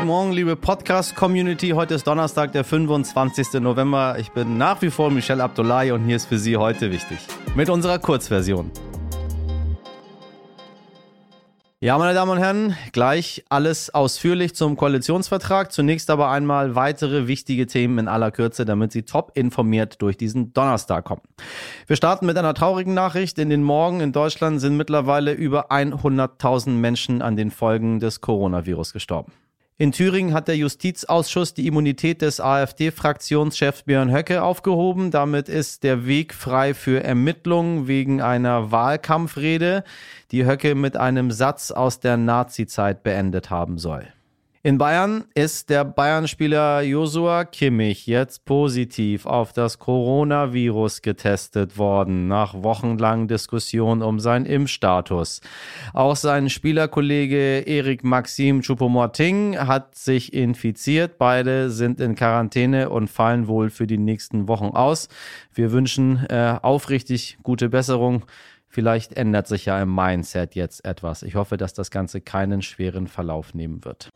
Guten Morgen, liebe Podcast-Community. Heute ist Donnerstag, der 25. November. Ich bin nach wie vor Michelle Abdullahi und hier ist für Sie heute wichtig. Mit unserer Kurzversion. Ja, meine Damen und Herren, gleich alles ausführlich zum Koalitionsvertrag. Zunächst aber einmal weitere wichtige Themen in aller Kürze, damit Sie top informiert durch diesen Donnerstag kommen. Wir starten mit einer traurigen Nachricht. In den Morgen in Deutschland sind mittlerweile über 100.000 Menschen an den Folgen des Coronavirus gestorben. In Thüringen hat der Justizausschuss die Immunität des AfD-Fraktionschefs Björn Höcke aufgehoben. Damit ist der Weg frei für Ermittlungen wegen einer Wahlkampfrede, die Höcke mit einem Satz aus der Nazizeit beendet haben soll. In Bayern ist der Bayern-Spieler Josua Kimmich jetzt positiv auf das Coronavirus getestet worden, nach wochenlangen Diskussionen um seinen Impfstatus. Auch sein Spielerkollege Erik Maxim Choupo-Moting hat sich infiziert. Beide sind in Quarantäne und fallen wohl für die nächsten Wochen aus. Wir wünschen äh, aufrichtig gute Besserung. Vielleicht ändert sich ja im Mindset jetzt etwas. Ich hoffe, dass das Ganze keinen schweren Verlauf nehmen wird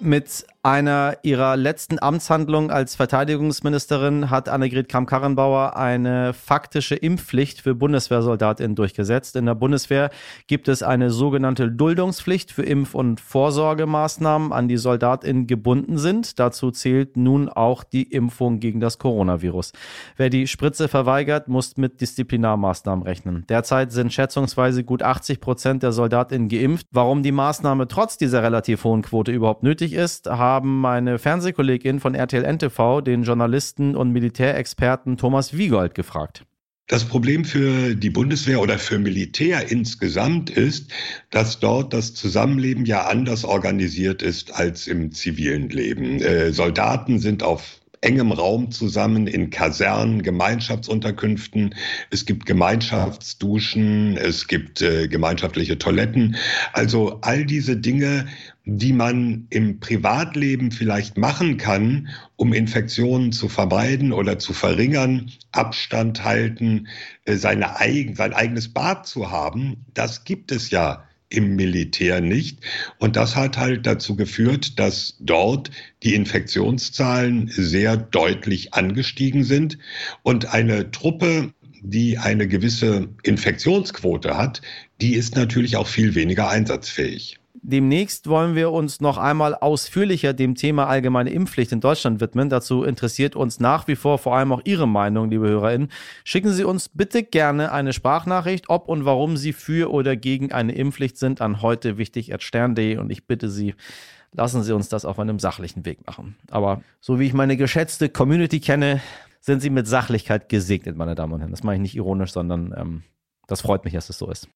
mit einer ihrer letzten Amtshandlungen als Verteidigungsministerin hat Annegret Kramp-Karrenbauer eine faktische Impfpflicht für Bundeswehrsoldatinnen durchgesetzt. In der Bundeswehr gibt es eine sogenannte Duldungspflicht für Impf- und Vorsorgemaßnahmen, an die Soldatinnen gebunden sind. Dazu zählt nun auch die Impfung gegen das Coronavirus. Wer die Spritze verweigert, muss mit Disziplinarmaßnahmen rechnen. Derzeit sind schätzungsweise gut 80 Prozent der Soldatinnen geimpft. Warum die Maßnahme trotz dieser relativ hohen Quote überhaupt nötig ist, haben meine Fernsehkollegin von RTL NTV den Journalisten und Militärexperten Thomas Wiegold gefragt. Das Problem für die Bundeswehr oder für Militär insgesamt ist, dass dort das Zusammenleben ja anders organisiert ist als im zivilen Leben. Äh, Soldaten sind auf engem Raum zusammen in Kasernen, Gemeinschaftsunterkünften. Es gibt Gemeinschaftsduschen, es gibt äh, gemeinschaftliche Toiletten. Also all diese Dinge, die man im Privatleben vielleicht machen kann, um Infektionen zu vermeiden oder zu verringern, Abstand halten, äh, seine eigen, sein eigenes Bad zu haben, das gibt es ja im Militär nicht. Und das hat halt dazu geführt, dass dort die Infektionszahlen sehr deutlich angestiegen sind und eine Truppe, die eine gewisse Infektionsquote hat, die ist natürlich auch viel weniger einsatzfähig. Demnächst wollen wir uns noch einmal ausführlicher dem Thema allgemeine Impfpflicht in Deutschland widmen. Dazu interessiert uns nach wie vor vor allem auch Ihre Meinung, liebe HörerInnen. Schicken Sie uns bitte gerne eine Sprachnachricht, ob und warum Sie für oder gegen eine Impfpflicht sind, an heute wichtig stern.de und ich bitte Sie, lassen Sie uns das auf einem sachlichen Weg machen. Aber so wie ich meine geschätzte Community kenne, sind Sie mit Sachlichkeit gesegnet, meine Damen und Herren. Das mache ich nicht ironisch, sondern ähm, das freut mich, dass es so ist.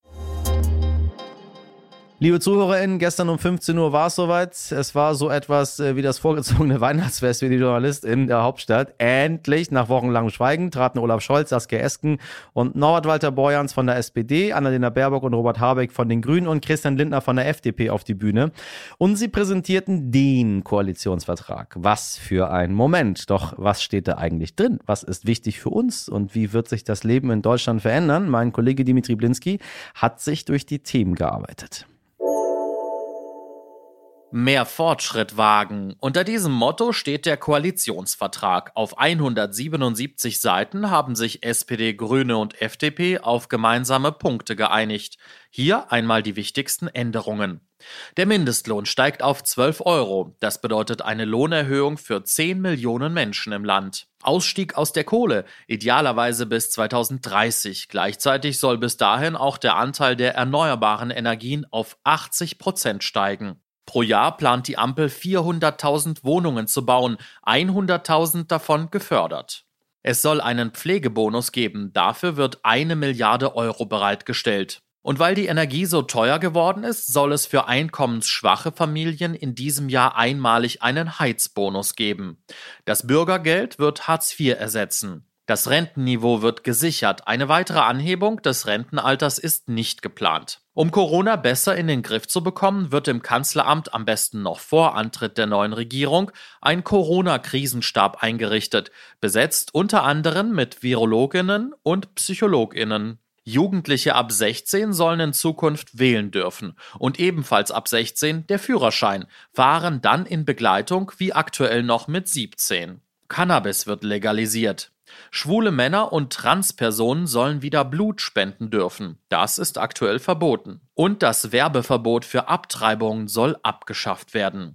Liebe ZuhörerInnen, gestern um 15 Uhr war es soweit. Es war so etwas äh, wie das vorgezogene Weihnachtsfest für die Journalist in der Hauptstadt. Endlich, nach wochenlangem Schweigen, traten Olaf Scholz, Saskia Esken und Norbert Walter Borjans von der SPD, Annalena Baerbock und Robert Habeck von den Grünen und Christian Lindner von der FDP auf die Bühne. Und sie präsentierten den Koalitionsvertrag. Was für ein Moment. Doch was steht da eigentlich drin? Was ist wichtig für uns? Und wie wird sich das Leben in Deutschland verändern? Mein Kollege Dimitri Blinski hat sich durch die Themen gearbeitet mehr Fortschritt wagen. Unter diesem Motto steht der Koalitionsvertrag. Auf 177 Seiten haben sich SPD, Grüne und FDP auf gemeinsame Punkte geeinigt. Hier einmal die wichtigsten Änderungen. Der Mindestlohn steigt auf 12 Euro. Das bedeutet eine Lohnerhöhung für 10 Millionen Menschen im Land. Ausstieg aus der Kohle, idealerweise bis 2030. Gleichzeitig soll bis dahin auch der Anteil der erneuerbaren Energien auf 80 Prozent steigen. Pro Jahr plant die Ampel 400.000 Wohnungen zu bauen, 100.000 davon gefördert. Es soll einen Pflegebonus geben, dafür wird eine Milliarde Euro bereitgestellt. Und weil die Energie so teuer geworden ist, soll es für einkommensschwache Familien in diesem Jahr einmalig einen Heizbonus geben. Das Bürgergeld wird Hartz IV ersetzen. Das Rentenniveau wird gesichert. Eine weitere Anhebung des Rentenalters ist nicht geplant. Um Corona besser in den Griff zu bekommen, wird im Kanzleramt am besten noch vor Antritt der neuen Regierung ein Corona-Krisenstab eingerichtet, besetzt unter anderem mit Virologinnen und Psychologinnen. Jugendliche ab 16 sollen in Zukunft wählen dürfen und ebenfalls ab 16 der Führerschein, fahren dann in Begleitung wie aktuell noch mit 17. Cannabis wird legalisiert. Schwule Männer und Transpersonen sollen wieder Blut spenden dürfen. Das ist aktuell verboten. Und das Werbeverbot für Abtreibungen soll abgeschafft werden.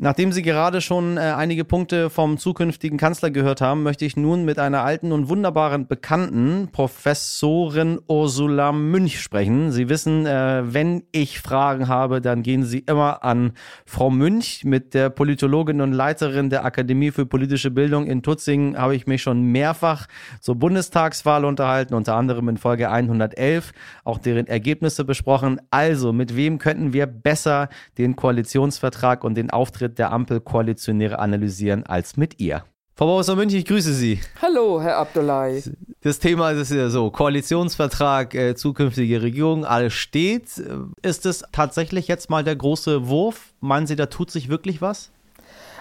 Nachdem Sie gerade schon äh, einige Punkte vom zukünftigen Kanzler gehört haben, möchte ich nun mit einer alten und wunderbaren Bekannten, Professorin Ursula Münch, sprechen. Sie wissen, äh, wenn ich Fragen habe, dann gehen Sie immer an Frau Münch. Mit der Politologin und Leiterin der Akademie für politische Bildung in Tutzingen habe ich mich schon mehrfach zur Bundestagswahl unterhalten, unter anderem in Folge 111, auch deren Ergebnisse besprochen. Also, mit wem könnten wir besser den Koalitionsvertrag und den Auftritt Auftritt der Ampelkoalitionäre analysieren als mit ihr. Frau Professor Münch, ich grüße Sie. Hallo, Herr Abdullahi. Das Thema ist ja so, Koalitionsvertrag, äh, zukünftige Regierung, alles steht. Ist es tatsächlich jetzt mal der große Wurf? Meinen Sie, da tut sich wirklich was?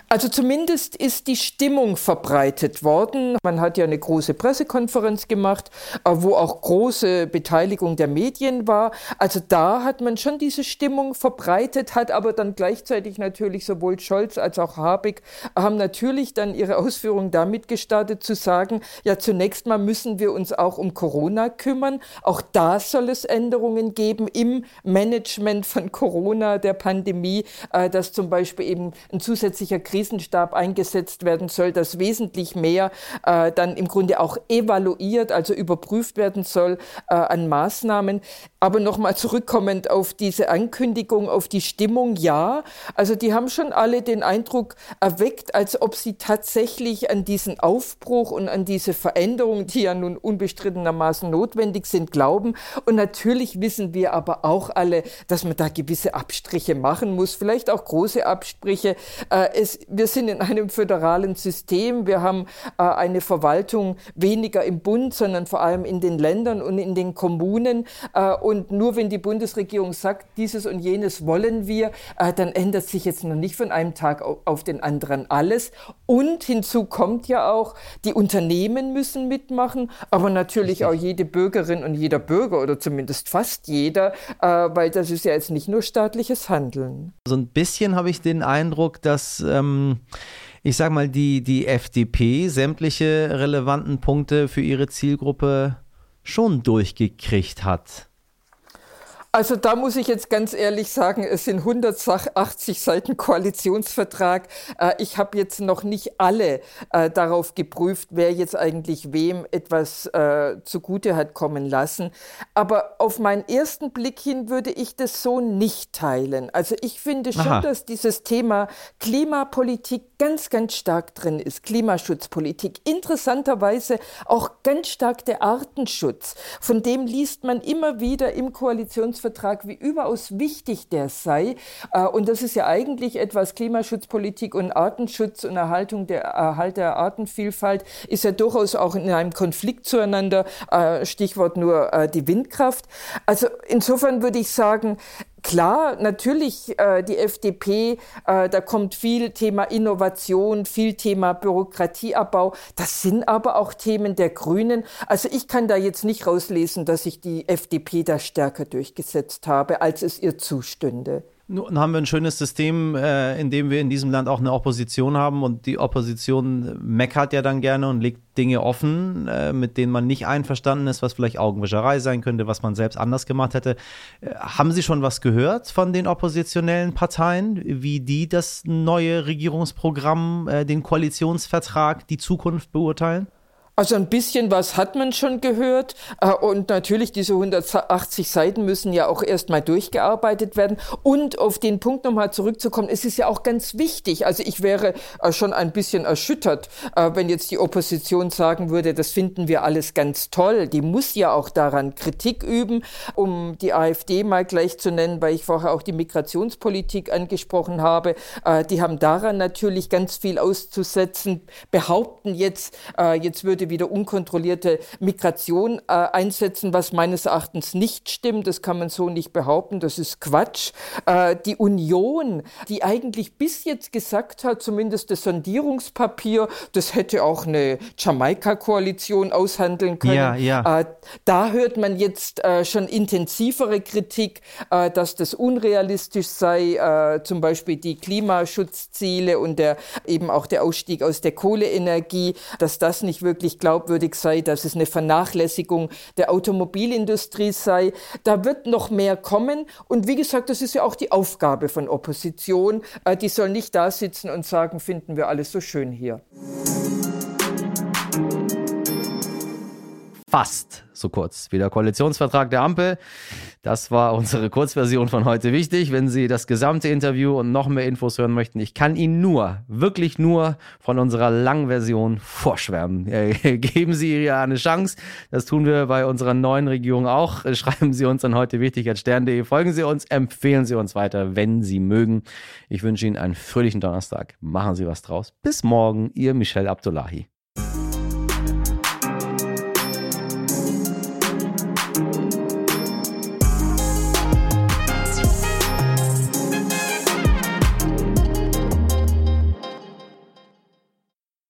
Also zumindest ist die Stimmung verbreitet worden. Man hat ja eine große Pressekonferenz gemacht, äh, wo auch große Beteiligung der Medien war. Also da hat man schon diese Stimmung verbreitet, hat aber dann gleichzeitig natürlich sowohl Scholz als auch Habeck haben natürlich dann ihre Ausführungen damit gestartet zu sagen, ja zunächst mal müssen wir uns auch um Corona kümmern. Auch da soll es Änderungen geben im Management von Corona, der Pandemie, äh, dass zum Beispiel eben ein zusätzlicher Krieg Krisenstab eingesetzt werden soll, dass wesentlich mehr äh, dann im Grunde auch evaluiert, also überprüft werden soll äh, an Maßnahmen. Aber nochmal zurückkommend auf diese Ankündigung, auf die Stimmung, ja, also die haben schon alle den Eindruck erweckt, als ob sie tatsächlich an diesen Aufbruch und an diese Veränderung, die ja nun unbestrittenermaßen notwendig sind, glauben. Und natürlich wissen wir aber auch alle, dass man da gewisse Abstriche machen muss, vielleicht auch große Abstriche. Äh, es wir sind in einem föderalen System. Wir haben äh, eine Verwaltung weniger im Bund, sondern vor allem in den Ländern und in den Kommunen. Äh, und nur wenn die Bundesregierung sagt, dieses und jenes wollen wir, äh, dann ändert sich jetzt noch nicht von einem Tag auf den anderen alles. Und hinzu kommt ja auch, die Unternehmen müssen mitmachen, aber natürlich auch jede Bürgerin und jeder Bürger oder zumindest fast jeder, äh, weil das ist ja jetzt nicht nur staatliches Handeln. So ein bisschen habe ich den Eindruck, dass ähm ähm, ich sag mal, die, die FDP sämtliche relevanten Punkte für ihre Zielgruppe schon durchgekriegt hat. Also da muss ich jetzt ganz ehrlich sagen, es sind 180 Seiten Koalitionsvertrag. Äh, ich habe jetzt noch nicht alle äh, darauf geprüft, wer jetzt eigentlich wem etwas äh, zugute hat kommen lassen. Aber auf meinen ersten Blick hin würde ich das so nicht teilen. Also ich finde schon, Aha. dass dieses Thema Klimapolitik ganz, ganz stark drin ist. Klimaschutzpolitik. Interessanterweise auch ganz stark der Artenschutz. Von dem liest man immer wieder im Koalitionsvertrag Koalitionsvertrag, wie überaus wichtig der sei. Äh, und das ist ja eigentlich etwas Klimaschutzpolitik und Artenschutz und Erhaltung der Erhalt der Artenvielfalt ist ja durchaus auch in einem Konflikt zueinander. Äh, Stichwort nur äh, die Windkraft. Also insofern würde ich sagen, Klar, natürlich äh, die FDP, äh, da kommt viel Thema Innovation, viel Thema Bürokratieabbau. Das sind aber auch Themen der Grünen. Also ich kann da jetzt nicht rauslesen, dass sich die FDP da stärker durchgesetzt habe, als es ihr zustünde. Nun haben wir ein schönes System, äh, in dem wir in diesem Land auch eine Opposition haben und die Opposition meckert ja dann gerne und legt Dinge offen, äh, mit denen man nicht einverstanden ist, was vielleicht Augenwischerei sein könnte, was man selbst anders gemacht hätte. Äh, haben Sie schon was gehört von den oppositionellen Parteien, wie die das neue Regierungsprogramm, äh, den Koalitionsvertrag, die Zukunft beurteilen? Also ein bisschen was hat man schon gehört. Äh, und natürlich diese 180 Seiten müssen ja auch erstmal durchgearbeitet werden. Und auf den Punkt nochmal zurückzukommen, es ist ja auch ganz wichtig, also ich wäre äh, schon ein bisschen erschüttert, äh, wenn jetzt die Opposition sagen würde, das finden wir alles ganz toll, die muss ja auch daran Kritik üben, um die AfD mal gleich zu nennen, weil ich vorher auch die Migrationspolitik angesprochen habe, die haben daran natürlich ganz viel auszusetzen, behaupten jetzt, jetzt würde wieder unkontrollierte Migration äh, einsetzen, was meines Erachtens nicht stimmt. Das kann man so nicht behaupten. Das ist Quatsch. Äh, die Union, die eigentlich bis jetzt gesagt hat, zumindest das Sondierungspapier, das hätte auch eine Jamaika-Koalition aushandeln können. Ja, ja. Äh, da hört man jetzt äh, schon intensivere Kritik, äh, dass das unrealistisch sei, äh, zum Beispiel die Klimaschutzziele und der, eben auch der Ausstieg aus der Kohleenergie, dass das nicht wirklich glaubwürdig sei, dass es eine Vernachlässigung der Automobilindustrie sei. Da wird noch mehr kommen. Und wie gesagt, das ist ja auch die Aufgabe von Opposition. Äh, die soll nicht da sitzen und sagen, finden wir alles so schön hier. Fast so kurz wie der Koalitionsvertrag der Ampel. Das war unsere Kurzversion von heute wichtig. Wenn Sie das gesamte Interview und noch mehr Infos hören möchten, ich kann Ihnen nur, wirklich nur von unserer Langversion vorschwärmen. Geben Sie ihr eine Chance. Das tun wir bei unserer neuen Regierung auch. Schreiben Sie uns an heute wichtig als stern.de. Folgen Sie uns, empfehlen Sie uns weiter, wenn Sie mögen. Ich wünsche Ihnen einen fröhlichen Donnerstag. Machen Sie was draus. Bis morgen, Ihr Michel Abdullahi.